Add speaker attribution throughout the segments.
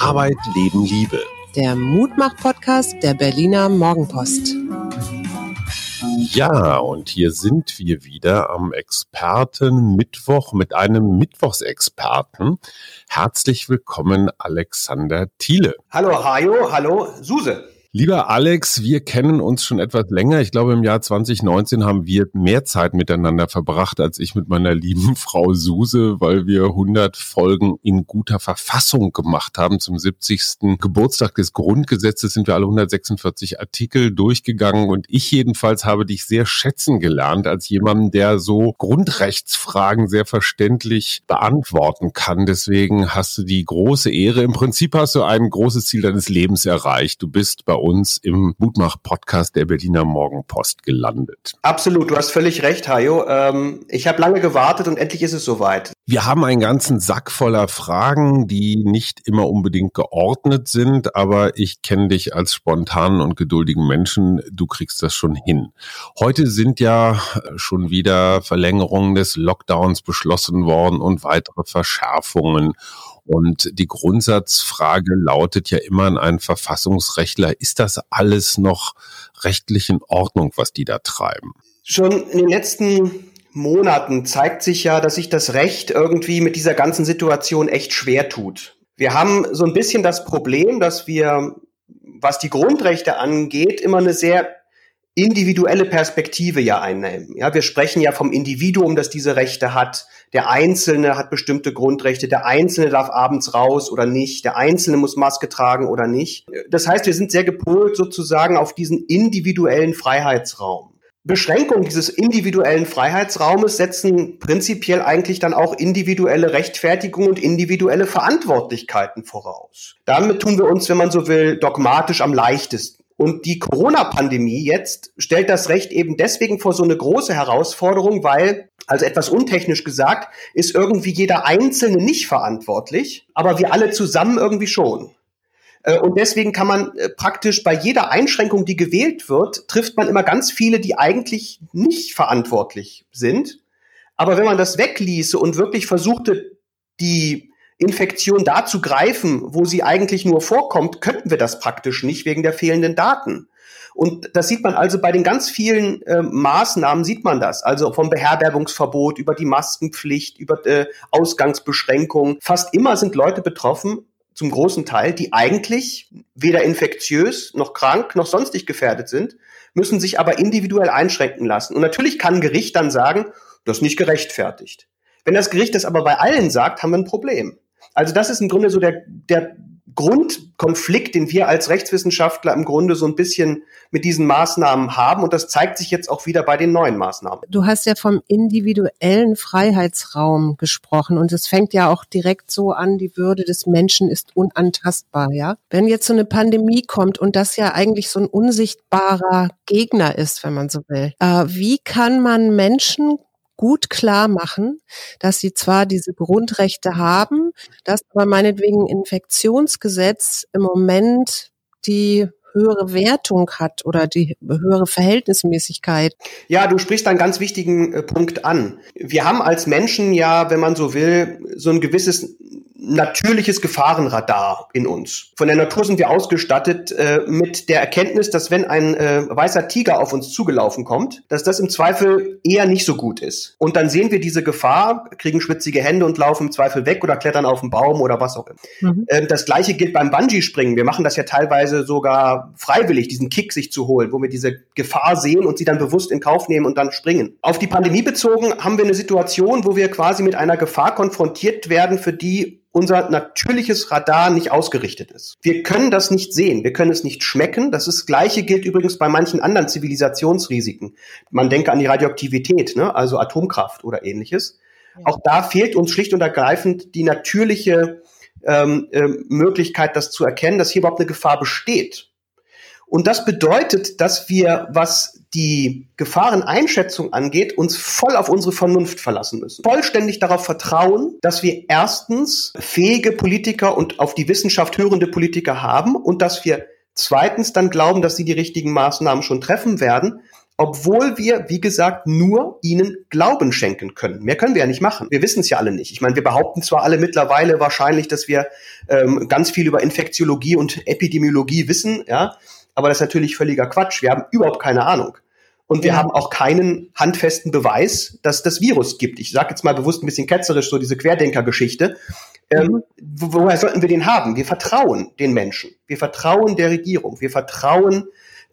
Speaker 1: Arbeit, Leben, Liebe.
Speaker 2: Der Mutmach-Podcast der Berliner Morgenpost.
Speaker 1: Ja, und hier sind wir wieder am Experten-Mittwoch mit einem Mittwochsexperten. Herzlich willkommen, Alexander Thiele.
Speaker 3: Hallo Hajo, hallo Suse.
Speaker 1: Lieber Alex, wir kennen uns schon etwas länger. Ich glaube, im Jahr 2019 haben wir mehr Zeit miteinander verbracht als ich mit meiner lieben Frau Suse, weil wir 100 Folgen in guter Verfassung gemacht haben. Zum 70. Geburtstag des Grundgesetzes sind wir alle 146 Artikel durchgegangen und ich jedenfalls habe dich sehr schätzen gelernt als jemand, der so Grundrechtsfragen sehr verständlich beantworten kann. Deswegen hast du die große Ehre. Im Prinzip hast du ein großes Ziel deines Lebens erreicht. Du bist bei uns im Mutmach-Podcast der Berliner Morgenpost gelandet.
Speaker 3: Absolut, du hast völlig recht, Hajo. Ähm, ich habe lange gewartet und endlich ist es soweit.
Speaker 1: Wir haben einen ganzen Sack voller Fragen, die nicht immer unbedingt geordnet sind, aber ich kenne dich als spontanen und geduldigen Menschen. Du kriegst das schon hin. Heute sind ja schon wieder Verlängerungen des Lockdowns beschlossen worden und weitere Verschärfungen. Und die Grundsatzfrage lautet ja immer an einen Verfassungsrechtler, ist das alles noch rechtlich in Ordnung, was die da treiben?
Speaker 3: Schon in den letzten Monaten zeigt sich ja, dass sich das Recht irgendwie mit dieser ganzen Situation echt schwer tut. Wir haben so ein bisschen das Problem, dass wir, was die Grundrechte angeht, immer eine sehr individuelle Perspektive ja einnehmen. Ja, wir sprechen ja vom Individuum, das diese Rechte hat. Der Einzelne hat bestimmte Grundrechte. Der Einzelne darf abends raus oder nicht. Der Einzelne muss Maske tragen oder nicht. Das heißt, wir sind sehr gepolt sozusagen auf diesen individuellen Freiheitsraum. Beschränkungen dieses individuellen Freiheitsraumes setzen prinzipiell eigentlich dann auch individuelle Rechtfertigung und individuelle Verantwortlichkeiten voraus. Damit tun wir uns, wenn man so will, dogmatisch am leichtesten. Und die Corona-Pandemie jetzt stellt das Recht eben deswegen vor so eine große Herausforderung, weil, also etwas untechnisch gesagt, ist irgendwie jeder Einzelne nicht verantwortlich, aber wir alle zusammen irgendwie schon. Äh, und deswegen kann man äh, praktisch bei jeder Einschränkung, die gewählt wird, trifft man immer ganz viele, die eigentlich nicht verantwortlich sind. Aber wenn man das wegließe und wirklich versuchte, die Infektion da zu greifen, wo sie eigentlich nur vorkommt, könnten wir das praktisch nicht wegen der fehlenden Daten. Und das sieht man also bei den ganz vielen äh, Maßnahmen, sieht man das. Also vom Beherbergungsverbot über die Maskenpflicht, über äh, Ausgangsbeschränkungen. Fast immer sind Leute betroffen, zum großen Teil, die eigentlich weder infektiös noch krank noch sonstig gefährdet sind, müssen sich aber individuell einschränken lassen. Und natürlich kann ein Gericht dann sagen, das ist nicht gerechtfertigt. Wenn das Gericht das aber bei allen sagt, haben wir ein Problem. Also das ist im Grunde so der, der Grundkonflikt, den wir als Rechtswissenschaftler im Grunde so ein bisschen mit diesen Maßnahmen haben. Und das zeigt sich jetzt auch wieder bei den neuen Maßnahmen.
Speaker 2: Du hast ja vom individuellen Freiheitsraum gesprochen und es fängt ja auch direkt so an, die Würde des Menschen ist unantastbar, ja. Wenn jetzt so eine Pandemie kommt und das ja eigentlich so ein unsichtbarer Gegner ist, wenn man so will, äh, wie kann man Menschen gut klar machen, dass sie zwar diese Grundrechte haben, dass aber meinetwegen Infektionsgesetz im Moment die höhere Wertung hat oder die höhere Verhältnismäßigkeit.
Speaker 3: Ja, du sprichst einen ganz wichtigen äh, Punkt an. Wir haben als Menschen ja, wenn man so will, so ein gewisses natürliches Gefahrenradar in uns. Von der Natur sind wir ausgestattet äh, mit der Erkenntnis, dass wenn ein äh, weißer Tiger auf uns zugelaufen kommt, dass das im Zweifel eher nicht so gut ist. Und dann sehen wir diese Gefahr, kriegen schwitzige Hände und laufen im Zweifel weg oder klettern auf den Baum oder was auch immer. Mhm. Ähm, das gleiche gilt beim Bungee-Springen. Wir machen das ja teilweise sogar freiwillig, diesen Kick sich zu holen, wo wir diese Gefahr sehen und sie dann bewusst in Kauf nehmen und dann springen. Auf die Pandemie bezogen haben wir eine Situation, wo wir quasi mit einer Gefahr konfrontiert werden, für die unser natürliches Radar nicht ausgerichtet ist. Wir können das nicht sehen, wir können es nicht schmecken. Das, ist, das Gleiche gilt übrigens bei manchen anderen Zivilisationsrisiken. Man denke an die Radioaktivität, ne? also Atomkraft oder ähnliches. Ja. Auch da fehlt uns schlicht und ergreifend die natürliche ähm, äh, Möglichkeit, das zu erkennen, dass hier überhaupt eine Gefahr besteht. Und das bedeutet, dass wir, was die Gefahreneinschätzung angeht, uns voll auf unsere Vernunft verlassen müssen. Vollständig darauf vertrauen, dass wir erstens fähige Politiker und auf die Wissenschaft hörende Politiker haben und dass wir zweitens dann glauben, dass sie die richtigen Maßnahmen schon treffen werden, obwohl wir, wie gesagt, nur ihnen Glauben schenken können. Mehr können wir ja nicht machen. Wir wissen es ja alle nicht. Ich meine, wir behaupten zwar alle mittlerweile wahrscheinlich, dass wir ähm, ganz viel über Infektiologie und Epidemiologie wissen, ja, aber das ist natürlich völliger Quatsch. Wir haben überhaupt keine Ahnung. Und wir ja. haben auch keinen handfesten Beweis, dass das Virus gibt. Ich sage jetzt mal bewusst ein bisschen ketzerisch, so diese Querdenker-Geschichte. Ähm, mhm. woher sollten wir den haben? Wir vertrauen den Menschen. Wir vertrauen der Regierung. Wir vertrauen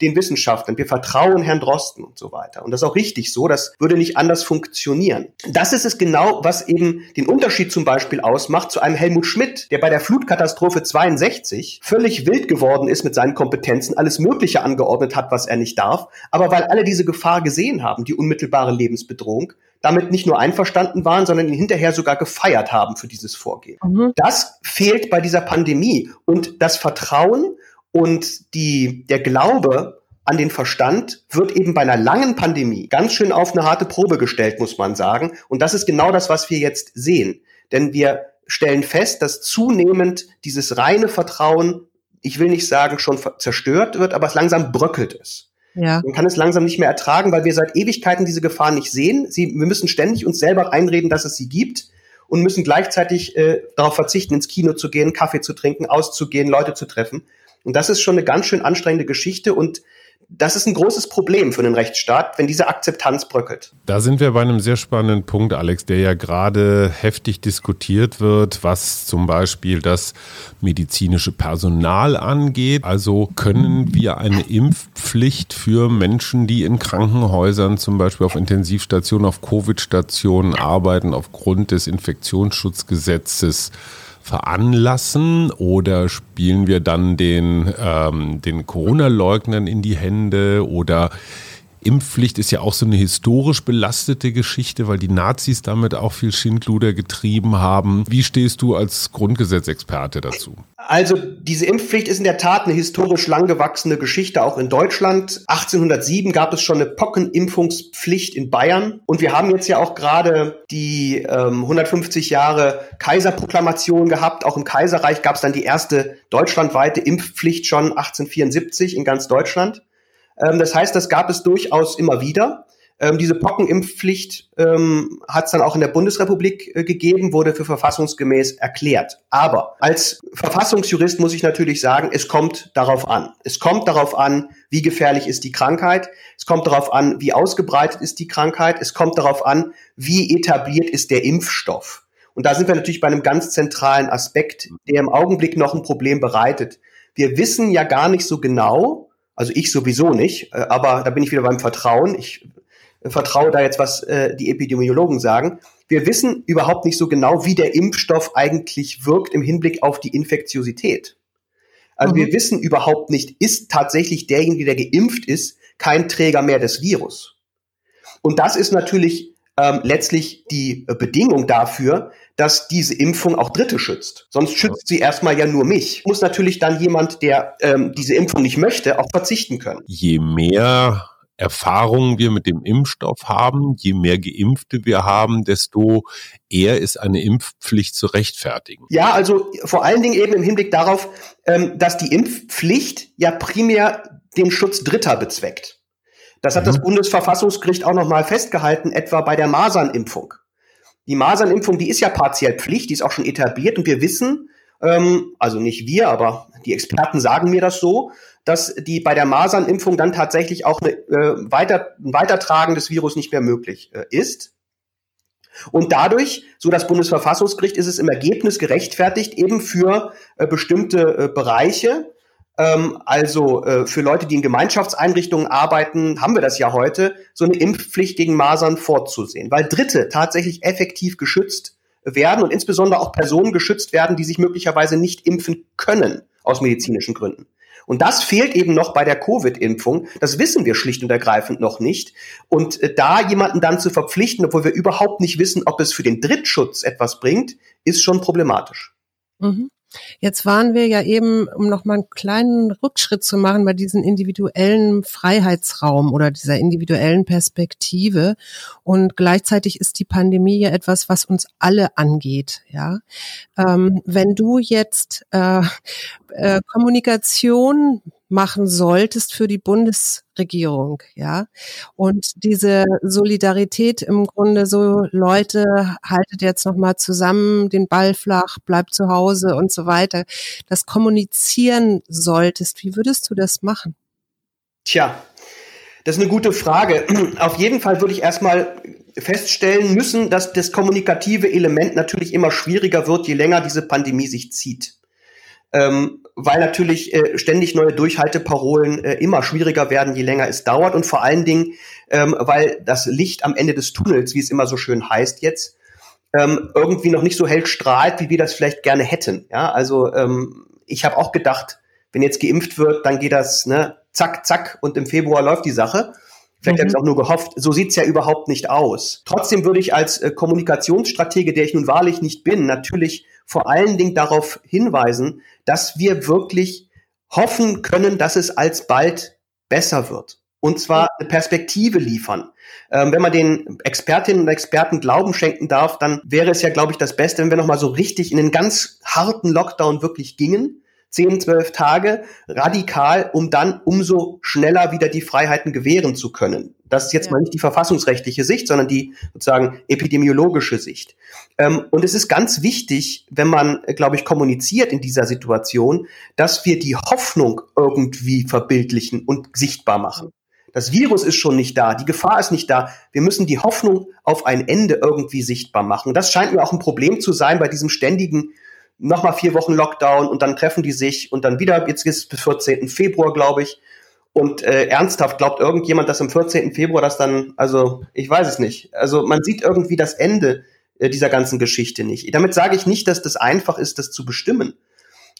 Speaker 3: den Wissenschaftlern, wir vertrauen Herrn Drosten und so weiter. Und das ist auch richtig so, das würde nicht anders funktionieren. Das ist es genau, was eben den Unterschied zum Beispiel ausmacht zu einem Helmut Schmidt, der bei der Flutkatastrophe 62 völlig wild geworden ist mit seinen Kompetenzen, alles Mögliche angeordnet hat, was er nicht darf, aber weil alle diese Gefahr gesehen haben, die unmittelbare Lebensbedrohung, damit nicht nur einverstanden waren, sondern ihn hinterher sogar gefeiert haben für dieses Vorgehen. Mhm. Das fehlt bei dieser Pandemie. Und das Vertrauen und die, der Glaube an den Verstand wird eben bei einer langen Pandemie ganz schön auf eine harte Probe gestellt, muss man sagen. Und das ist genau das, was wir jetzt sehen. Denn wir stellen fest, dass zunehmend dieses reine Vertrauen, ich will nicht sagen, schon zerstört wird, aber es langsam bröckelt es. Ja. Man kann es langsam nicht mehr ertragen, weil wir seit Ewigkeiten diese Gefahr nicht sehen. Sie, wir müssen ständig uns selber einreden, dass es sie gibt und müssen gleichzeitig äh, darauf verzichten, ins Kino zu gehen, Kaffee zu trinken, auszugehen, Leute zu treffen. Und das ist schon eine ganz schön anstrengende Geschichte und das ist ein großes Problem für einen Rechtsstaat, wenn diese Akzeptanz bröckelt.
Speaker 1: Da sind wir bei einem sehr spannenden Punkt, Alex, der ja gerade heftig diskutiert wird, was zum Beispiel das medizinische Personal angeht. Also können wir eine Impfpflicht für Menschen, die in Krankenhäusern zum Beispiel auf Intensivstationen, auf Covid-Stationen arbeiten, aufgrund des Infektionsschutzgesetzes veranlassen oder spielen wir dann den, ähm, den Corona-Leugnern in die Hände oder Impfpflicht ist ja auch so eine historisch belastete Geschichte, weil die Nazis damit auch viel Schindluder getrieben haben. Wie stehst du als Grundgesetzexperte dazu?
Speaker 3: Also diese Impfpflicht ist in der Tat eine historisch langgewachsene Geschichte, auch in Deutschland. 1807 gab es schon eine Pockenimpfungspflicht in Bayern. Und wir haben jetzt ja auch gerade die ähm, 150 Jahre Kaiserproklamation gehabt. Auch im Kaiserreich gab es dann die erste deutschlandweite Impfpflicht schon 1874 in ganz Deutschland. Ähm, das heißt, das gab es durchaus immer wieder. Ähm, diese Pockenimpfpflicht ähm, hat es dann auch in der Bundesrepublik äh, gegeben, wurde für verfassungsgemäß erklärt. Aber als Verfassungsjurist muss ich natürlich sagen, es kommt darauf an. Es kommt darauf an, wie gefährlich ist die Krankheit. Es kommt darauf an, wie ausgebreitet ist die Krankheit. Es kommt darauf an, wie etabliert ist der Impfstoff. Und da sind wir natürlich bei einem ganz zentralen Aspekt, der im Augenblick noch ein Problem bereitet. Wir wissen ja gar nicht so genau, also ich sowieso nicht, äh, aber da bin ich wieder beim Vertrauen. Ich äh, vertraue da jetzt, was äh, die Epidemiologen sagen. Wir wissen überhaupt nicht so genau, wie der Impfstoff eigentlich wirkt im Hinblick auf die Infektiosität. Also mhm. wir wissen überhaupt nicht, ist tatsächlich derjenige, der geimpft ist, kein Träger mehr des Virus. Und das ist natürlich ähm, letztlich die Bedingung dafür, dass diese Impfung auch Dritte schützt. Sonst schützt sie erstmal ja nur mich. Muss natürlich dann jemand, der ähm, diese Impfung nicht möchte, auch verzichten können.
Speaker 1: Je mehr Erfahrungen wir mit dem Impfstoff haben, je mehr Geimpfte wir haben, desto eher ist eine Impfpflicht zu rechtfertigen.
Speaker 3: Ja, also vor allen Dingen eben im Hinblick darauf, ähm, dass die Impfpflicht ja primär den Schutz Dritter bezweckt. Das hat mhm. das Bundesverfassungsgericht auch nochmal festgehalten, etwa bei der Masernimpfung. Die Masernimpfung, die ist ja partiell Pflicht, die ist auch schon etabliert und wir wissen, ähm, also nicht wir, aber die Experten sagen mir das so, dass die bei der Masernimpfung dann tatsächlich auch eine, äh, weiter, ein Weitertragen des Virus nicht mehr möglich äh, ist. Und dadurch, so das Bundesverfassungsgericht, ist es im Ergebnis gerechtfertigt, eben für äh, bestimmte äh, Bereiche ähm, also äh, für Leute, die in Gemeinschaftseinrichtungen arbeiten, haben wir das ja heute, so eine Impfpflicht gegen Masern vorzusehen, weil Dritte tatsächlich effektiv geschützt werden und insbesondere auch Personen geschützt werden, die sich möglicherweise nicht impfen können aus medizinischen Gründen. Und das fehlt eben noch bei der Covid-Impfung. Das wissen wir schlicht und ergreifend noch nicht. Und äh, da jemanden dann zu verpflichten, obwohl wir überhaupt nicht wissen, ob es für den Drittschutz etwas bringt, ist schon problematisch.
Speaker 2: Mhm. Jetzt waren wir ja eben, um noch mal einen kleinen Rückschritt zu machen bei diesem individuellen Freiheitsraum oder dieser individuellen Perspektive. Und gleichzeitig ist die Pandemie ja etwas, was uns alle angeht. Ja, ähm, wenn du jetzt äh, äh, Kommunikation machen solltest für die Bundesregierung, ja. Und diese Solidarität im Grunde so, Leute, haltet jetzt nochmal zusammen, den Ball flach, bleibt zu Hause und so weiter, das kommunizieren solltest. Wie würdest du das machen?
Speaker 3: Tja, das ist eine gute Frage. Auf jeden Fall würde ich erstmal feststellen müssen, dass das kommunikative Element natürlich immer schwieriger wird, je länger diese Pandemie sich zieht ähm, weil natürlich äh, ständig neue Durchhalteparolen äh, immer schwieriger werden, je länger es dauert und vor allen Dingen, ähm, weil das Licht am Ende des Tunnels, wie es immer so schön heißt jetzt, ähm, irgendwie noch nicht so hell strahlt, wie wir das vielleicht gerne hätten. Ja, also ähm, ich habe auch gedacht, wenn jetzt geimpft wird, dann geht das ne, zack, zack und im Februar läuft die Sache. Vielleicht mhm. habe ich auch nur gehofft. So sieht's ja überhaupt nicht aus. Trotzdem würde ich als äh, Kommunikationsstratege, der ich nun wahrlich nicht bin, natürlich vor allen Dingen darauf hinweisen, dass wir wirklich hoffen können, dass es alsbald besser wird. Und zwar eine Perspektive liefern. Ähm, wenn man den Expertinnen und Experten Glauben schenken darf, dann wäre es ja, glaube ich, das Beste, wenn wir nochmal so richtig in einen ganz harten Lockdown wirklich gingen 10, 12 Tage radikal, um dann umso schneller wieder die Freiheiten gewähren zu können. Das ist jetzt ja. mal nicht die verfassungsrechtliche Sicht, sondern die sozusagen epidemiologische Sicht. Ähm, und es ist ganz wichtig, wenn man, glaube ich, kommuniziert in dieser Situation, dass wir die Hoffnung irgendwie verbildlichen und sichtbar machen. Das Virus ist schon nicht da, die Gefahr ist nicht da. Wir müssen die Hoffnung auf ein Ende irgendwie sichtbar machen. Das scheint mir auch ein Problem zu sein bei diesem ständigen nochmal vier Wochen Lockdown und dann treffen die sich und dann wieder, jetzt ist es bis 14. Februar, glaube ich. Und äh, ernsthaft glaubt irgendjemand, dass am 14. Februar das dann, also ich weiß es nicht. Also man sieht irgendwie das Ende äh, dieser ganzen Geschichte nicht. Damit sage ich nicht, dass das einfach ist, das zu bestimmen.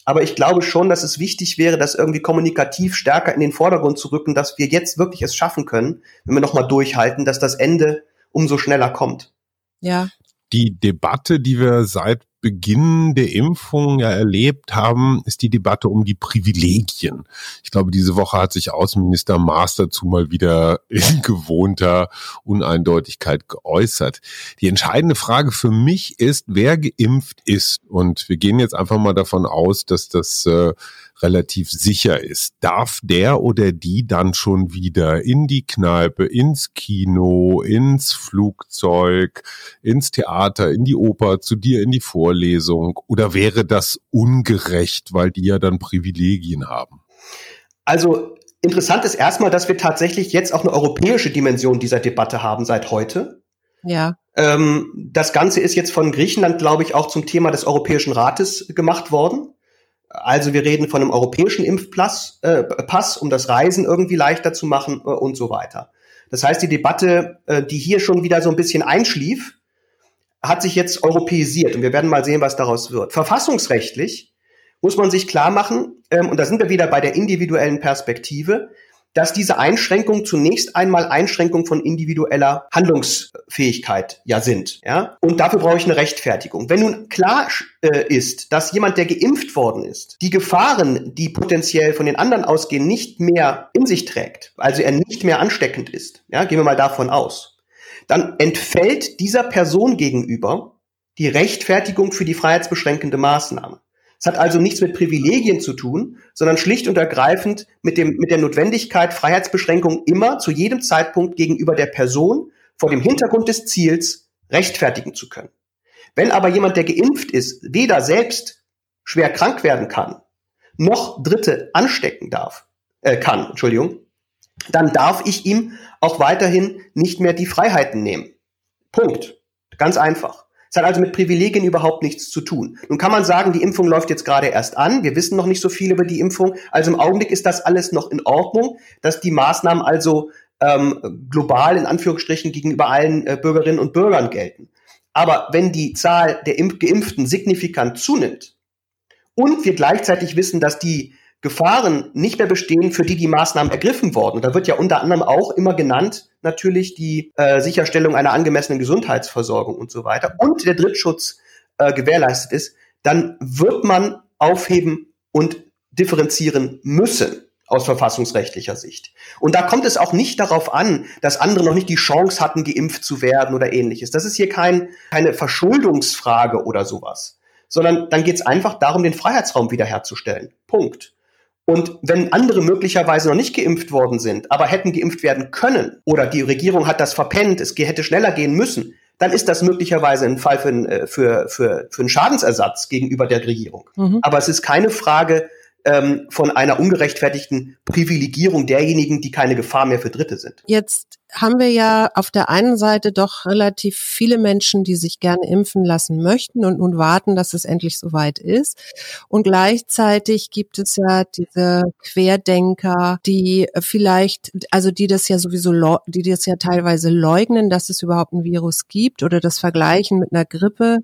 Speaker 3: Aber ich glaube schon, dass es wichtig wäre, das irgendwie kommunikativ stärker in den Vordergrund zu rücken, dass wir jetzt wirklich es schaffen können, wenn wir nochmal durchhalten, dass das Ende umso schneller kommt.
Speaker 1: Ja. Die Debatte, die wir seit Beginn der Impfung ja erlebt haben, ist die Debatte um die Privilegien. Ich glaube, diese Woche hat sich Außenminister Maas dazu mal wieder in gewohnter Uneindeutigkeit geäußert. Die entscheidende Frage für mich ist, wer geimpft ist. Und wir gehen jetzt einfach mal davon aus, dass das äh, relativ sicher ist, darf der oder die dann schon wieder in die Kneipe, ins Kino, ins Flugzeug, ins Theater, in die Oper, zu dir in die Vorlesung? Oder wäre das ungerecht, weil die ja dann Privilegien haben?
Speaker 3: Also interessant ist erstmal, dass wir tatsächlich jetzt auch eine europäische Dimension dieser Debatte haben seit heute.
Speaker 2: Ja.
Speaker 3: Ähm, das Ganze ist jetzt von Griechenland, glaube ich, auch zum Thema des Europäischen Rates gemacht worden. Also wir reden von einem europäischen Impfpass, äh, Pass, um das Reisen irgendwie leichter zu machen äh, und so weiter. Das heißt, die Debatte, äh, die hier schon wieder so ein bisschen einschlief, hat sich jetzt europäisiert und wir werden mal sehen, was daraus wird. Verfassungsrechtlich muss man sich klar machen, ähm, und da sind wir wieder bei der individuellen Perspektive, dass diese Einschränkungen zunächst einmal Einschränkungen von individueller Handlungsfähigkeit ja sind. Ja? Und dafür brauche ich eine Rechtfertigung. Wenn nun klar äh, ist, dass jemand, der geimpft worden ist, die Gefahren, die potenziell von den anderen ausgehen, nicht mehr in sich trägt, also er nicht mehr ansteckend ist, ja, gehen wir mal davon aus, dann entfällt dieser Person gegenüber die Rechtfertigung für die freiheitsbeschränkende Maßnahme. Es hat also nichts mit Privilegien zu tun, sondern schlicht und ergreifend mit, dem, mit der Notwendigkeit, Freiheitsbeschränkungen immer zu jedem Zeitpunkt gegenüber der Person vor dem Hintergrund des Ziels rechtfertigen zu können. Wenn aber jemand, der geimpft ist, weder selbst schwer krank werden kann, noch Dritte anstecken darf, äh, kann, Entschuldigung, dann darf ich ihm auch weiterhin nicht mehr die Freiheiten nehmen. Punkt. Ganz einfach. Es hat also mit Privilegien überhaupt nichts zu tun. Nun kann man sagen, die Impfung läuft jetzt gerade erst an. Wir wissen noch nicht so viel über die Impfung. Also im Augenblick ist das alles noch in Ordnung, dass die Maßnahmen also ähm, global in Anführungsstrichen gegenüber allen äh, Bürgerinnen und Bürgern gelten. Aber wenn die Zahl der Impf Geimpften signifikant zunimmt und wir gleichzeitig wissen, dass die Gefahren nicht mehr bestehen, für die die Maßnahmen ergriffen wurden. Und da wird ja unter anderem auch immer genannt, natürlich die äh, Sicherstellung einer angemessenen Gesundheitsversorgung und so weiter und der Drittschutz äh, gewährleistet ist, dann wird man aufheben und differenzieren müssen aus verfassungsrechtlicher Sicht. Und da kommt es auch nicht darauf an, dass andere noch nicht die Chance hatten, geimpft zu werden oder ähnliches. Das ist hier kein, keine Verschuldungsfrage oder sowas, sondern dann geht es einfach darum, den Freiheitsraum wiederherzustellen. Punkt. Und wenn andere möglicherweise noch nicht geimpft worden sind, aber hätten geimpft werden können oder die Regierung hat das verpennt, es hätte schneller gehen müssen, dann ist das möglicherweise ein Fall für, äh, für, für, für einen Schadensersatz gegenüber der Regierung. Mhm. Aber es ist keine Frage ähm, von einer ungerechtfertigten Privilegierung derjenigen, die keine Gefahr mehr für Dritte sind.
Speaker 2: Jetzt haben wir ja auf der einen Seite doch relativ viele Menschen, die sich gerne impfen lassen möchten und nun warten, dass es endlich soweit ist. Und gleichzeitig gibt es ja diese Querdenker, die vielleicht, also die das ja sowieso, die das ja teilweise leugnen, dass es überhaupt ein Virus gibt oder das vergleichen mit einer Grippe,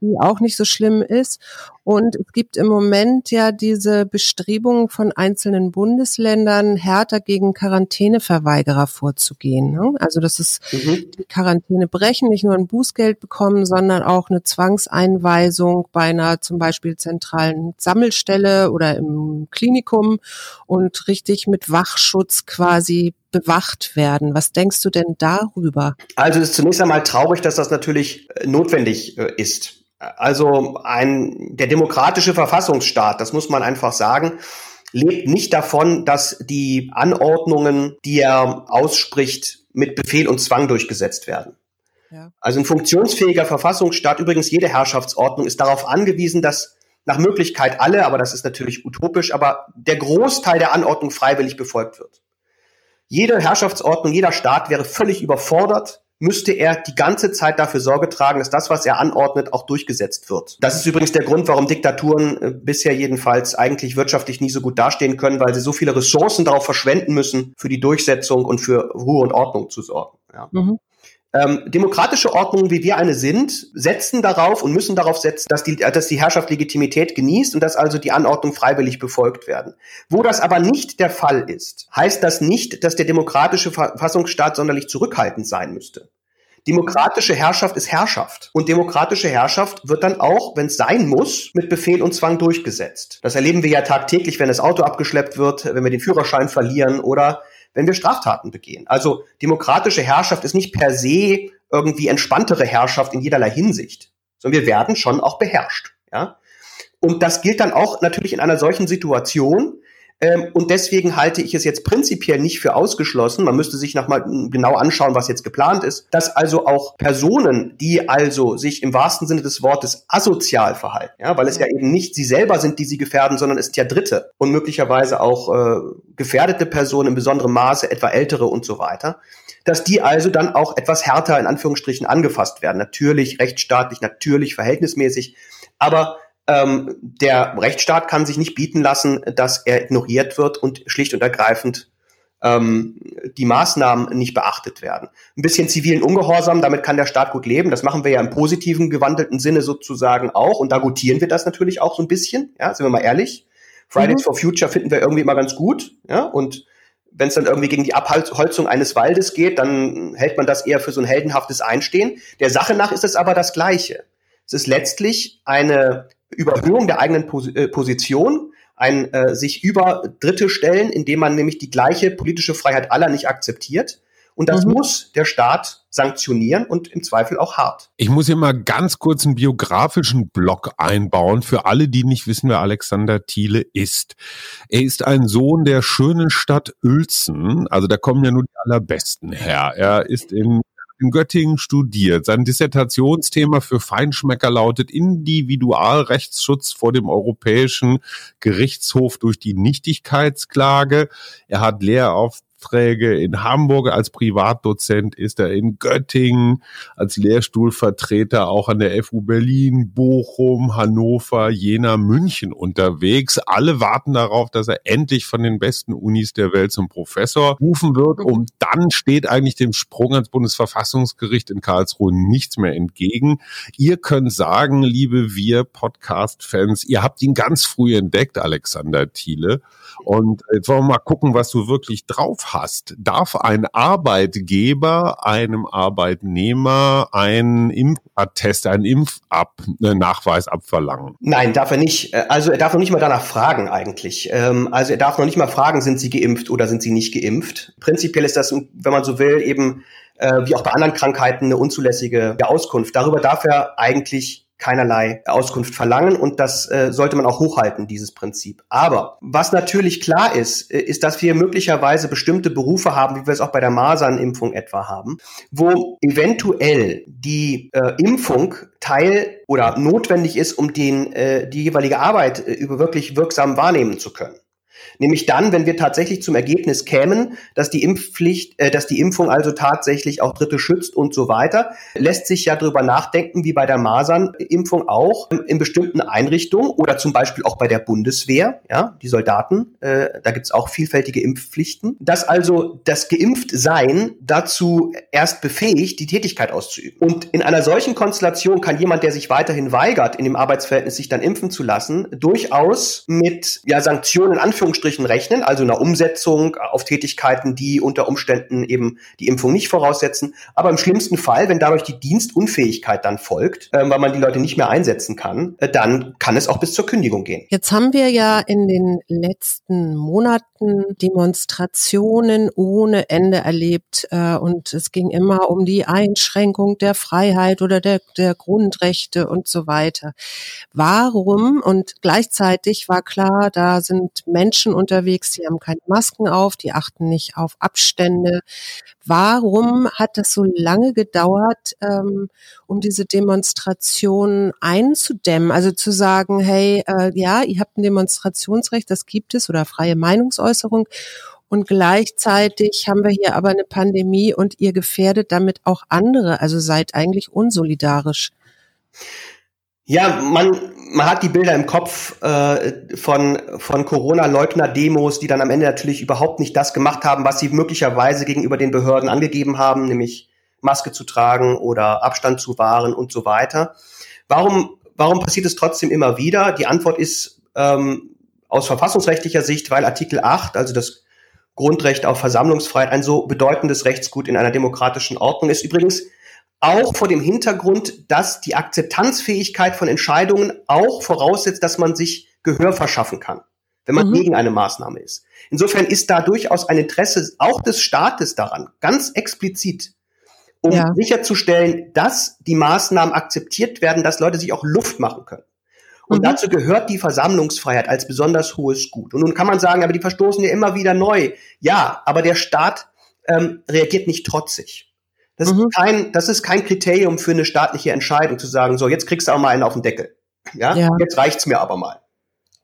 Speaker 2: die auch nicht so schlimm ist. Und es gibt im Moment ja diese Bestrebungen von einzelnen Bundesländern, härter gegen Quarantäneverweigerer vorzugehen. Ne? Also dass es mhm. die Quarantäne brechen, nicht nur ein Bußgeld bekommen, sondern auch eine Zwangseinweisung bei einer zum Beispiel zentralen Sammelstelle oder im Klinikum und richtig mit Wachschutz quasi bewacht werden. Was denkst du denn darüber?
Speaker 3: Also es ist zunächst einmal traurig, dass das natürlich äh, notwendig äh, ist. Also ein, der demokratische Verfassungsstaat, das muss man einfach sagen, lebt nicht davon, dass die Anordnungen, die er ausspricht, mit Befehl und Zwang durchgesetzt werden. Ja. Also ein funktionsfähiger Verfassungsstaat, übrigens jede Herrschaftsordnung, ist darauf angewiesen, dass nach Möglichkeit alle, aber das ist natürlich utopisch, aber der Großteil der Anordnung freiwillig befolgt wird. Jede Herrschaftsordnung, jeder Staat wäre völlig überfordert, müsste er die ganze Zeit dafür Sorge tragen, dass das, was er anordnet, auch durchgesetzt wird. Das ist übrigens der Grund, warum Diktaturen äh, bisher jedenfalls eigentlich wirtschaftlich nie so gut dastehen können, weil sie so viele Ressourcen darauf verschwenden müssen, für die Durchsetzung und für Ruhe und Ordnung zu sorgen. Ja. Mhm. Ähm, demokratische Ordnungen, wie wir eine sind, setzen darauf und müssen darauf setzen, dass die, dass die Herrschaft Legitimität genießt und dass also die Anordnungen freiwillig befolgt werden. Wo das aber nicht der Fall ist, heißt das nicht, dass der demokratische Verfassungsstaat sonderlich zurückhaltend sein müsste. Demokratische Herrschaft ist Herrschaft. Und demokratische Herrschaft wird dann auch, wenn es sein muss, mit Befehl und Zwang durchgesetzt. Das erleben wir ja tagtäglich, wenn das Auto abgeschleppt wird, wenn wir den Führerschein verlieren oder wenn wir Straftaten begehen. Also demokratische Herrschaft ist nicht per se irgendwie entspanntere Herrschaft in jederlei Hinsicht, sondern wir werden schon auch beherrscht. Ja? Und das gilt dann auch natürlich in einer solchen Situation, ähm, und deswegen halte ich es jetzt prinzipiell nicht für ausgeschlossen. Man müsste sich nochmal genau anschauen, was jetzt geplant ist, dass also auch Personen, die also sich im wahrsten Sinne des Wortes asozial verhalten, ja, weil es ja eben nicht sie selber sind, die sie gefährden, sondern es sind ja Dritte und möglicherweise auch äh, gefährdete Personen in besonderem Maße, etwa ältere und so weiter, dass die also dann auch etwas härter in Anführungsstrichen angefasst werden. Natürlich rechtsstaatlich, natürlich verhältnismäßig, aber ähm, der Rechtsstaat kann sich nicht bieten lassen, dass er ignoriert wird und schlicht und ergreifend ähm, die Maßnahmen nicht beachtet werden. Ein bisschen zivilen Ungehorsam, damit kann der Staat gut leben. Das machen wir ja im positiven, gewandelten Sinne sozusagen auch. Und da gutieren wir das natürlich auch so ein bisschen. Ja, sind wir mal ehrlich. Fridays mhm. for Future finden wir irgendwie immer ganz gut. Ja, und wenn es dann irgendwie gegen die Abholzung eines Waldes geht, dann hält man das eher für so ein heldenhaftes Einstehen. Der Sache nach ist es aber das Gleiche. Es ist letztlich eine Überhöhung der eigenen Pos äh, Position, ein äh, sich über Dritte stellen, indem man nämlich die gleiche politische Freiheit aller nicht akzeptiert. Und das mhm. muss der Staat sanktionieren und im Zweifel auch hart.
Speaker 1: Ich muss hier mal ganz kurz einen biografischen Block einbauen für alle, die nicht wissen, wer Alexander Thiele ist. Er ist ein Sohn der schönen Stadt Uelzen. Also da kommen ja nur die allerbesten her. Er ist in in Göttingen studiert. Sein Dissertationsthema für Feinschmecker lautet Individualrechtsschutz vor dem Europäischen Gerichtshof durch die Nichtigkeitsklage. Er hat Lehrauf Aufträge in Hamburg als Privatdozent, ist er in Göttingen als Lehrstuhlvertreter auch an der FU Berlin, Bochum, Hannover, Jena, München unterwegs. Alle warten darauf, dass er endlich von den besten Unis der Welt zum Professor rufen wird. Und dann steht eigentlich dem Sprung ans Bundesverfassungsgericht in Karlsruhe nichts mehr entgegen. Ihr könnt sagen, liebe wir Podcast-Fans, ihr habt ihn ganz früh entdeckt, Alexander Thiele. Und jetzt wollen wir mal gucken, was du wirklich drauf hast. Darf ein Arbeitgeber einem Arbeitnehmer einen Impfattest, einen Impfnachweis abverlangen?
Speaker 3: Nein, darf er nicht. Äh, also er darf noch nicht mal danach fragen eigentlich. Ähm, also er darf noch nicht mal fragen, sind sie geimpft oder sind sie nicht geimpft. Prinzipiell ist das, wenn man so will, eben äh, wie auch bei anderen Krankheiten eine unzulässige Auskunft. Darüber darf er eigentlich keinerlei Auskunft verlangen und das äh, sollte man auch hochhalten, dieses Prinzip. Aber was natürlich klar ist, äh, ist, dass wir möglicherweise bestimmte Berufe haben, wie wir es auch bei der Masernimpfung etwa haben, wo eventuell die äh, Impfung Teil oder notwendig ist, um den, äh, die jeweilige Arbeit äh, über wirklich wirksam wahrnehmen zu können. Nämlich dann, wenn wir tatsächlich zum Ergebnis kämen, dass die Impfpflicht, äh, dass die Impfung also tatsächlich auch Dritte schützt und so weiter, lässt sich ja darüber nachdenken, wie bei der Masernimpfung auch in bestimmten Einrichtungen oder zum Beispiel auch bei der Bundeswehr, ja, die Soldaten, äh, da gibt's auch vielfältige Impfpflichten, dass also das Geimpftsein dazu erst befähigt, die Tätigkeit auszuüben. Und in einer solchen Konstellation kann jemand, der sich weiterhin weigert, in dem Arbeitsverhältnis sich dann impfen zu lassen, durchaus mit ja, Sanktionen in Anführungsstrichen Anführungsstrichen rechnen, also einer Umsetzung auf Tätigkeiten, die unter Umständen eben die Impfung nicht voraussetzen. Aber im schlimmsten Fall, wenn dadurch die Dienstunfähigkeit dann folgt, äh, weil man die Leute nicht mehr einsetzen kann, äh, dann kann es auch bis zur Kündigung gehen.
Speaker 2: Jetzt haben wir ja in den letzten Monaten Demonstrationen ohne Ende erlebt äh, und es ging immer um die Einschränkung der Freiheit oder der, der Grundrechte und so weiter. Warum und gleichzeitig war klar, da sind Menschen unterwegs, die haben keine Masken auf, die achten nicht auf Abstände. Warum hat das so lange gedauert, ähm, um diese Demonstration einzudämmen? Also zu sagen, hey, äh, ja, ihr habt ein Demonstrationsrecht, das gibt es, oder freie Meinungsäußerung. Und gleichzeitig haben wir hier aber eine Pandemie und ihr gefährdet damit auch andere. Also seid eigentlich unsolidarisch.
Speaker 3: Ja, man, man hat die Bilder im Kopf äh, von, von Corona-Leugner-Demos, die dann am Ende natürlich überhaupt nicht das gemacht haben, was sie möglicherweise gegenüber den Behörden angegeben haben, nämlich Maske zu tragen oder Abstand zu wahren und so weiter. Warum, warum passiert es trotzdem immer wieder? Die Antwort ist ähm, aus verfassungsrechtlicher Sicht, weil Artikel 8, also das Grundrecht auf Versammlungsfreiheit, ein so bedeutendes Rechtsgut in einer demokratischen Ordnung ist. Übrigens auch vor dem Hintergrund, dass die Akzeptanzfähigkeit von Entscheidungen auch voraussetzt, dass man sich Gehör verschaffen kann, wenn man mhm. gegen eine Maßnahme ist. Insofern ist da durchaus ein Interesse auch des Staates daran, ganz explizit, um ja. sicherzustellen, dass die Maßnahmen akzeptiert werden, dass Leute sich auch Luft machen können. Und mhm. dazu gehört die Versammlungsfreiheit als besonders hohes Gut. Und nun kann man sagen, aber die verstoßen ja immer wieder neu. Ja, aber der Staat ähm, reagiert nicht trotzig. Das, mhm. ist kein, das ist kein Kriterium für eine staatliche Entscheidung zu sagen, so, jetzt kriegst du auch mal einen auf den Deckel. Ja, ja. jetzt reicht's mir aber mal.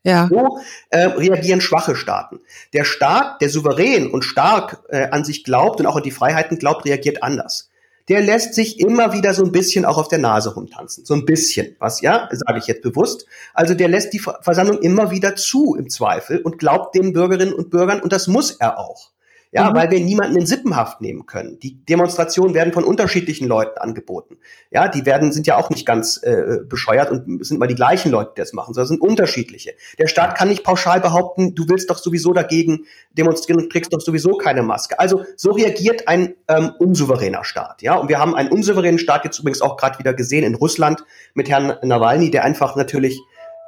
Speaker 3: Ja. So äh, reagieren schwache Staaten. Der Staat, der souverän und stark äh, an sich glaubt und auch an die Freiheiten glaubt, reagiert anders. Der lässt sich immer wieder so ein bisschen auch auf der Nase rumtanzen. So ein bisschen, was, ja, sage ich jetzt bewusst. Also der lässt die Versammlung immer wieder zu im Zweifel und glaubt den Bürgerinnen und Bürgern, und das muss er auch. Ja, mhm. weil wir niemanden in Sippenhaft nehmen können. Die Demonstrationen werden von unterschiedlichen Leuten angeboten. Ja, die werden, sind ja auch nicht ganz äh, bescheuert und sind immer die gleichen Leute, die das machen, sondern sind unterschiedliche. Der Staat kann nicht pauschal behaupten, du willst doch sowieso dagegen demonstrieren und kriegst doch sowieso keine Maske. Also so reagiert ein ähm, unsouveräner Staat. Ja, und wir haben einen unsouveränen Staat jetzt übrigens auch gerade wieder gesehen in Russland mit Herrn Nawalny, der einfach natürlich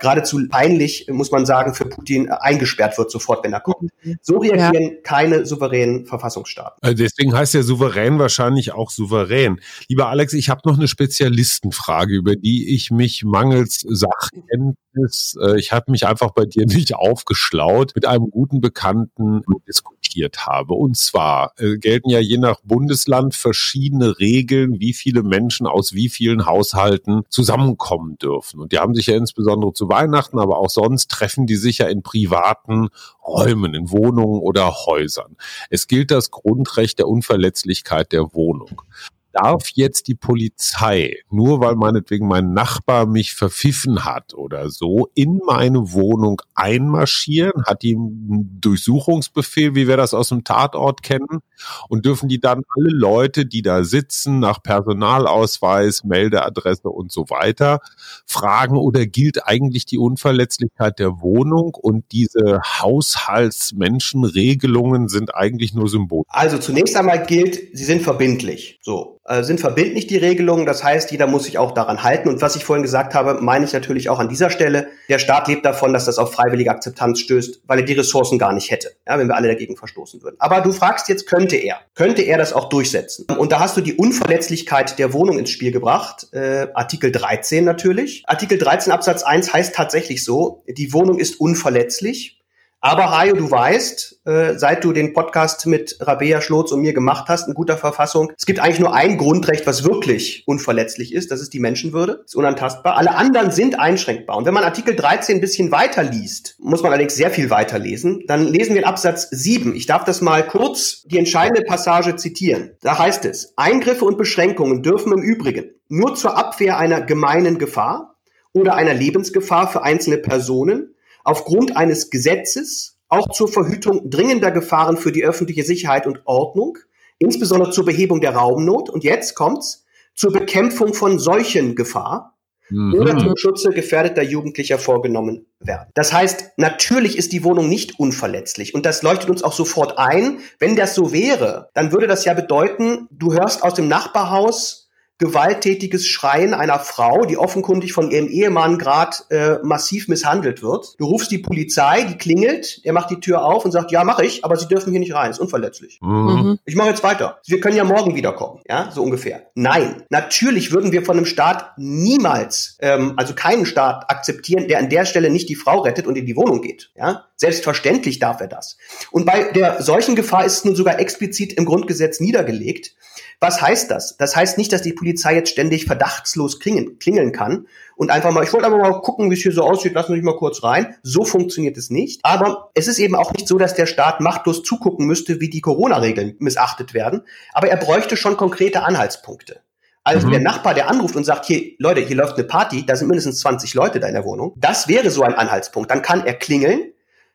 Speaker 3: geradezu peinlich, muss man sagen, für Putin eingesperrt wird sofort, wenn er kommt. So reagieren ja. keine souveränen Verfassungsstaaten.
Speaker 1: Also deswegen heißt der souverän wahrscheinlich auch souverän. Lieber Alex, ich habe noch eine Spezialistenfrage, über die ich mich mangels Sachkenntnis, äh, ich habe mich einfach bei dir nicht aufgeschlaut, mit einem guten Bekannten diskutiert habe. Und zwar äh, gelten ja je nach Bundesland verschiedene Regeln, wie viele Menschen aus wie vielen Haushalten zusammenkommen dürfen. Und die haben sich ja insbesondere zu Weihnachten, aber auch sonst treffen die sich ja in privaten Räumen, in Wohnungen oder Häusern. Es gilt das Grundrecht der Unverletzlichkeit der Wohnung darf jetzt die Polizei, nur weil meinetwegen mein Nachbar mich verpfiffen hat oder so, in meine Wohnung einmarschieren? Hat die einen Durchsuchungsbefehl, wie wir das aus dem Tatort kennen? Und dürfen die dann alle Leute, die da sitzen, nach Personalausweis, Meldeadresse und so weiter fragen? Oder gilt eigentlich die Unverletzlichkeit der Wohnung und diese Haushaltsmenschenregelungen sind eigentlich nur Symbol?
Speaker 3: Also zunächst einmal gilt, sie sind verbindlich. So. Äh, sind verbindlich die Regelungen. Das heißt, jeder muss sich auch daran halten. Und was ich vorhin gesagt habe, meine ich natürlich auch an dieser Stelle. Der Staat lebt davon, dass das auf freiwillige Akzeptanz stößt, weil er die Ressourcen gar nicht hätte, ja, wenn wir alle dagegen verstoßen würden. Aber du fragst jetzt, könnte er? Könnte er das auch durchsetzen? Und da hast du die Unverletzlichkeit der Wohnung ins Spiel gebracht. Äh, Artikel 13 natürlich. Artikel 13 Absatz 1 heißt tatsächlich so, die Wohnung ist unverletzlich. Aber Hajo, du weißt, äh, seit du den Podcast mit Rabea Schlotz und mir gemacht hast, in guter Verfassung, es gibt eigentlich nur ein Grundrecht, was wirklich unverletzlich ist, das ist die Menschenwürde, ist unantastbar. Alle anderen sind einschränkbar. Und wenn man Artikel 13 ein bisschen weiter liest, muss man allerdings sehr viel weiter lesen, dann lesen wir in Absatz 7. Ich darf das mal kurz die entscheidende Passage zitieren. Da heißt es, Eingriffe und Beschränkungen dürfen im Übrigen nur zur Abwehr einer gemeinen Gefahr oder einer Lebensgefahr für einzelne Personen aufgrund eines Gesetzes auch zur Verhütung dringender Gefahren für die öffentliche Sicherheit und Ordnung, insbesondere zur Behebung der Raumnot und jetzt kommt's zur Bekämpfung von solchen Gefahr mhm. oder zum Schutze gefährdeter Jugendlicher vorgenommen werden. Das heißt, natürlich ist die Wohnung nicht unverletzlich und das leuchtet uns auch sofort ein. Wenn das so wäre, dann würde das ja bedeuten, du hörst aus dem Nachbarhaus gewalttätiges Schreien einer Frau, die offenkundig von ihrem Ehemann gerade äh, massiv misshandelt wird. Du rufst die Polizei, die klingelt, der macht die Tür auf und sagt, ja, mache ich, aber sie dürfen hier nicht rein, ist unverletzlich. Mhm. Ich mache jetzt weiter. Wir können ja morgen wiederkommen, ja, so ungefähr. Nein, natürlich würden wir von einem Staat niemals, ähm, also keinen Staat akzeptieren, der an der Stelle nicht die Frau rettet und in die Wohnung geht, ja. Selbstverständlich darf er das. Und bei der solchen Gefahr ist es nun sogar explizit im Grundgesetz niedergelegt. Was heißt das? Das heißt nicht, dass die Polizei jetzt ständig verdachtslos klingeln, klingeln kann und einfach mal, ich wollte einfach mal gucken, wie es hier so aussieht, lassen Sie mich mal kurz rein. So funktioniert es nicht. Aber es ist eben auch nicht so, dass der Staat machtlos zugucken müsste, wie die Corona-Regeln missachtet werden. Aber er bräuchte schon konkrete Anhaltspunkte. Also mhm. der Nachbar, der anruft und sagt, hier, Leute, hier läuft eine Party, da sind mindestens 20 Leute da in der Wohnung. Das wäre so ein Anhaltspunkt. Dann kann er klingeln,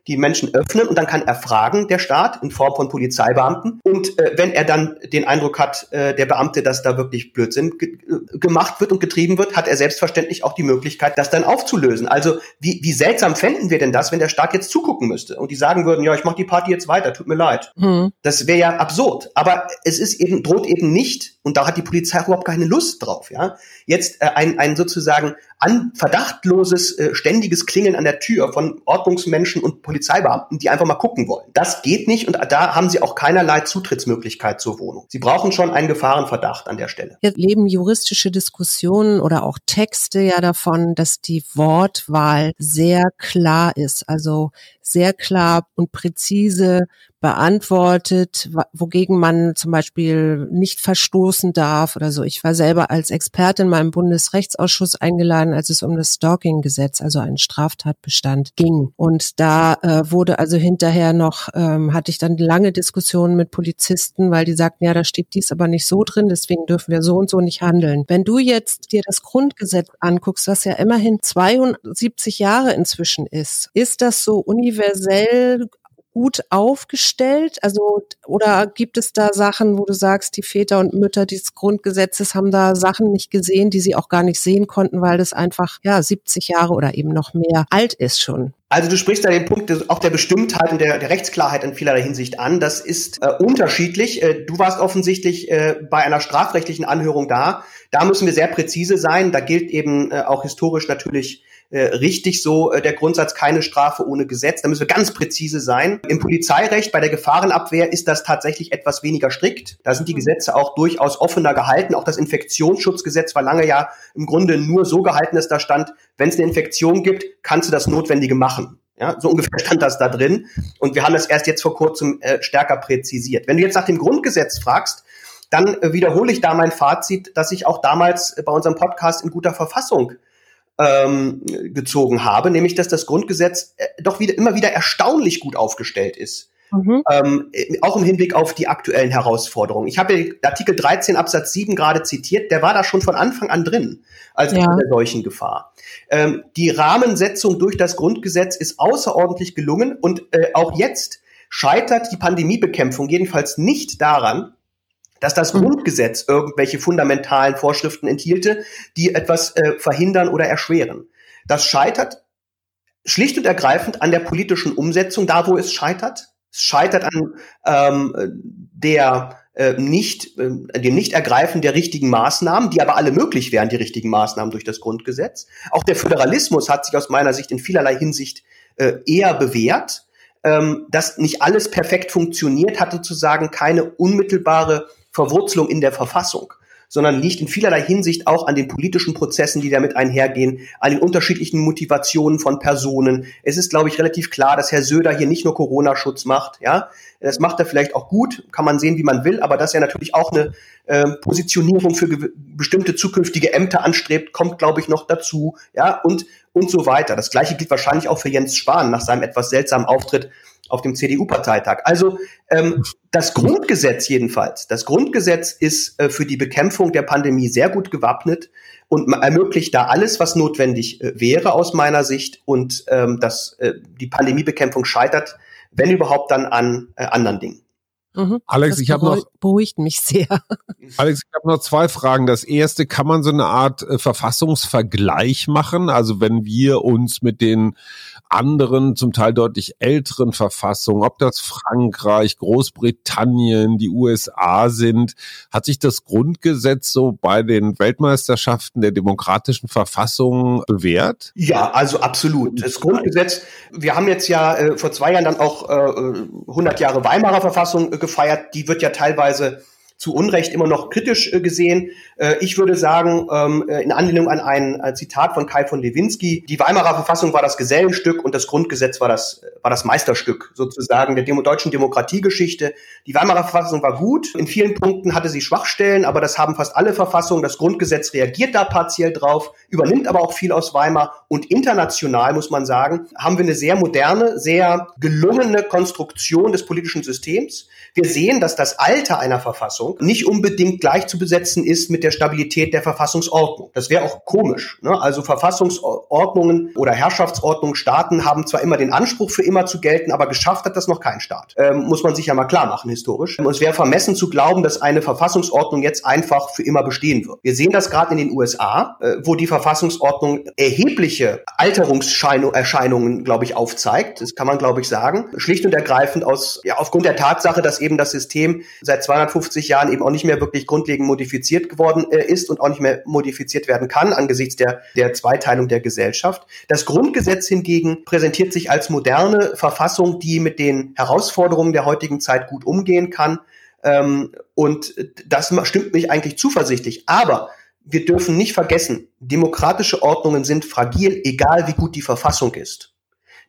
Speaker 3: die Menschen öffnen und dann kann er fragen, der Staat, in Form von Polizeibeamten. Und äh, wenn er dann den Eindruck hat, äh, der Beamte, dass da wirklich Blödsinn ge äh, gemacht wird und getrieben wird, hat er selbstverständlich auch die Möglichkeit, das dann aufzulösen. Also wie, wie seltsam fänden wir denn das, wenn der Staat jetzt zugucken müsste und die sagen würden, ja, ich mache die Party jetzt weiter, tut mir leid. Mhm. Das wäre ja absurd. Aber es ist eben, droht eben nicht, und da hat die Polizei überhaupt keine Lust drauf, ja, jetzt äh, ein, ein sozusagen an verdachtloses, äh, ständiges Klingeln an der Tür von Ordnungsmenschen und Polizeibeamten, die einfach mal gucken wollen. Das geht nicht und da haben sie auch keinerlei Zutrittsmöglichkeit zur Wohnung. Sie brauchen schon einen Gefahrenverdacht an der Stelle.
Speaker 2: Jetzt leben juristische Diskussionen oder auch Texte ja davon, dass die Wortwahl sehr klar ist, also sehr klar und präzise beantwortet, wogegen man zum Beispiel nicht verstoßen darf oder so. Ich war selber als Expertin mal im Bundesrechtsausschuss eingeladen, als es um das Stalking-Gesetz, also einen Straftatbestand ging. Und da äh, wurde also hinterher noch, ähm, hatte ich dann lange Diskussionen mit Polizisten, weil die sagten, ja, da steht dies aber nicht so drin, deswegen dürfen wir so und so nicht handeln. Wenn du jetzt dir das Grundgesetz anguckst, was ja immerhin 72 Jahre inzwischen ist, ist das so universell gut aufgestellt? Also, oder gibt es da Sachen, wo du sagst, die Väter und Mütter dieses Grundgesetzes haben da Sachen nicht gesehen, die sie auch gar nicht sehen konnten, weil das einfach, ja, 70 Jahre oder eben noch mehr alt ist schon?
Speaker 3: Also du sprichst da den Punkt auch der Bestimmtheit und der, der Rechtsklarheit in vielerlei Hinsicht an. Das ist äh, unterschiedlich. Äh, du warst offensichtlich äh, bei einer strafrechtlichen Anhörung da. Da müssen wir sehr präzise sein. Da gilt eben äh, auch historisch natürlich äh, richtig so äh, der Grundsatz keine Strafe ohne Gesetz. Da müssen wir ganz präzise sein. Im Polizeirecht bei der Gefahrenabwehr ist das tatsächlich etwas weniger strikt. Da sind die mhm. Gesetze auch durchaus offener gehalten. Auch das Infektionsschutzgesetz war lange ja im Grunde nur so gehalten, dass da stand, wenn es eine Infektion gibt, kannst du das Notwendige machen. Ja, so ungefähr stand das da drin. Und wir haben das erst jetzt vor kurzem äh, stärker präzisiert. Wenn du jetzt nach dem Grundgesetz fragst, dann äh, wiederhole ich da mein Fazit, dass ich auch damals bei unserem Podcast in guter Verfassung ähm, gezogen habe, nämlich dass das Grundgesetz äh, doch wieder immer wieder erstaunlich gut aufgestellt ist. Mhm. Ähm, äh, auch im Hinblick auf die aktuellen Herausforderungen. Ich habe Artikel 13 Absatz 7 gerade zitiert, der war da schon von Anfang an drin, als ja. der Seuchengefahr. Ähm, die Rahmensetzung durch das Grundgesetz ist außerordentlich gelungen und äh, auch jetzt scheitert die Pandemiebekämpfung jedenfalls nicht daran, dass das mhm. Grundgesetz irgendwelche fundamentalen Vorschriften enthielte, die etwas äh, verhindern oder erschweren. Das scheitert schlicht und ergreifend an der politischen Umsetzung, da wo es scheitert. Es scheitert an ähm, der äh, nicht, äh, dem Nicht-Ergreifen der richtigen Maßnahmen, die aber alle möglich wären, die richtigen Maßnahmen durch das Grundgesetz. Auch der Föderalismus hat sich aus meiner Sicht in vielerlei Hinsicht äh, eher bewährt. Ähm, dass nicht alles perfekt funktioniert, hatte sozusagen keine unmittelbare Verwurzelung in der Verfassung sondern liegt in vielerlei Hinsicht auch an den politischen Prozessen, die damit einhergehen, an den unterschiedlichen Motivationen von Personen. Es ist, glaube ich, relativ klar, dass Herr Söder hier nicht nur Corona-Schutz macht, ja. Das macht er vielleicht auch gut, kann man sehen, wie man will, aber dass er natürlich auch eine äh, Positionierung für bestimmte zukünftige Ämter anstrebt, kommt, glaube ich, noch dazu, ja, und, und so weiter. Das Gleiche gilt wahrscheinlich auch für Jens Spahn nach seinem etwas seltsamen Auftritt auf dem CDU-Parteitag. Also ähm, das Grundgesetz jedenfalls, das Grundgesetz ist äh, für die Bekämpfung der Pandemie sehr gut gewappnet und ermöglicht da alles, was notwendig äh, wäre aus meiner Sicht. Und ähm, dass äh, die Pandemiebekämpfung scheitert, wenn überhaupt dann an äh, anderen Dingen.
Speaker 1: Mhm. Alex, das ich habe noch
Speaker 2: beruhigt mich sehr.
Speaker 1: Alex, ich habe noch zwei Fragen. Das erste, kann man so eine Art äh, Verfassungsvergleich machen? Also wenn wir uns mit den anderen, zum Teil deutlich älteren Verfassungen, ob das Frankreich, Großbritannien, die USA sind, hat sich das Grundgesetz so bei den Weltmeisterschaften der demokratischen Verfassungen bewährt?
Speaker 3: Ja, also absolut. Das Grundgesetz, wir haben jetzt ja äh, vor zwei Jahren dann auch äh, 100 Jahre Weimarer Verfassung äh, gefeiert. Die wird ja teilweise zu Unrecht immer noch kritisch äh, gesehen. Äh, ich würde sagen, ähm, äh, in Anlehnung an ein, Zitat von Kai von Lewinsky, die Weimarer Verfassung war das Gesellenstück und das Grundgesetz war das, war das Meisterstück sozusagen der Demo deutschen Demokratiegeschichte. Die Weimarer Verfassung war gut. In vielen Punkten hatte sie Schwachstellen, aber das haben fast alle Verfassungen. Das Grundgesetz reagiert da partiell drauf, übernimmt aber auch viel aus Weimar und international muss man sagen, haben wir eine sehr moderne, sehr gelungene Konstruktion des politischen Systems. Wir sehen, dass das Alter einer Verfassung nicht unbedingt gleich zu besetzen ist mit der Stabilität der Verfassungsordnung. Das wäre auch komisch. Ne? Also Verfassungsordnungen oder Herrschaftsordnungen, Staaten haben zwar immer den Anspruch, für immer zu gelten, aber geschafft hat das noch kein Staat. Ähm, muss man sich ja mal klar machen, historisch. Und es wäre vermessen zu glauben, dass eine Verfassungsordnung jetzt einfach für immer bestehen wird. Wir sehen das gerade in den USA, äh, wo die Verfassungsordnung erhebliche Alterungserscheinungen, glaube ich, aufzeigt. Das kann man, glaube ich, sagen. Schlicht und ergreifend aus, ja, aufgrund der Tatsache, dass eben das System seit 250 Jahren eben auch nicht mehr wirklich grundlegend modifiziert geworden äh, ist und auch nicht mehr modifiziert werden kann angesichts der, der Zweiteilung der Gesellschaft. Das Grundgesetz hingegen präsentiert sich als moderne Verfassung, die mit den Herausforderungen der heutigen Zeit gut umgehen kann. Ähm, und das stimmt mich eigentlich zuversichtlich. Aber wir dürfen nicht vergessen, demokratische Ordnungen sind fragil, egal wie gut die Verfassung ist.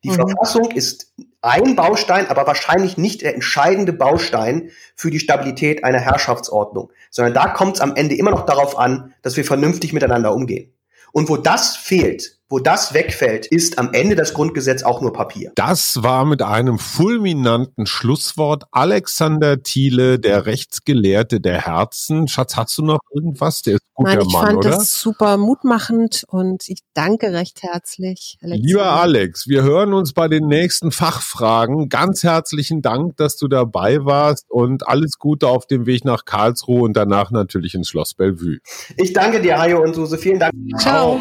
Speaker 3: Die mhm. Verfassung ist ein Baustein, aber wahrscheinlich nicht der entscheidende Baustein für die Stabilität einer Herrschaftsordnung, sondern da kommt es am Ende immer noch darauf an, dass wir vernünftig miteinander umgehen. Und wo das fehlt, wo das wegfällt, ist am Ende das Grundgesetz auch nur Papier.
Speaker 1: Das war mit einem fulminanten Schlusswort Alexander Thiele, der Rechtsgelehrte der Herzen. Schatz, hast du noch irgendwas?
Speaker 2: Der ist guter Nein, ich Mann, fand oder? das super mutmachend und ich danke recht herzlich.
Speaker 1: Alexander. Lieber Alex, wir hören uns bei den nächsten Fachfragen. Ganz herzlichen Dank, dass du dabei warst und alles Gute auf dem Weg nach Karlsruhe und danach natürlich ins Schloss Bellevue.
Speaker 3: Ich danke dir, Hajo und Suse. Vielen Dank.
Speaker 2: Ciao.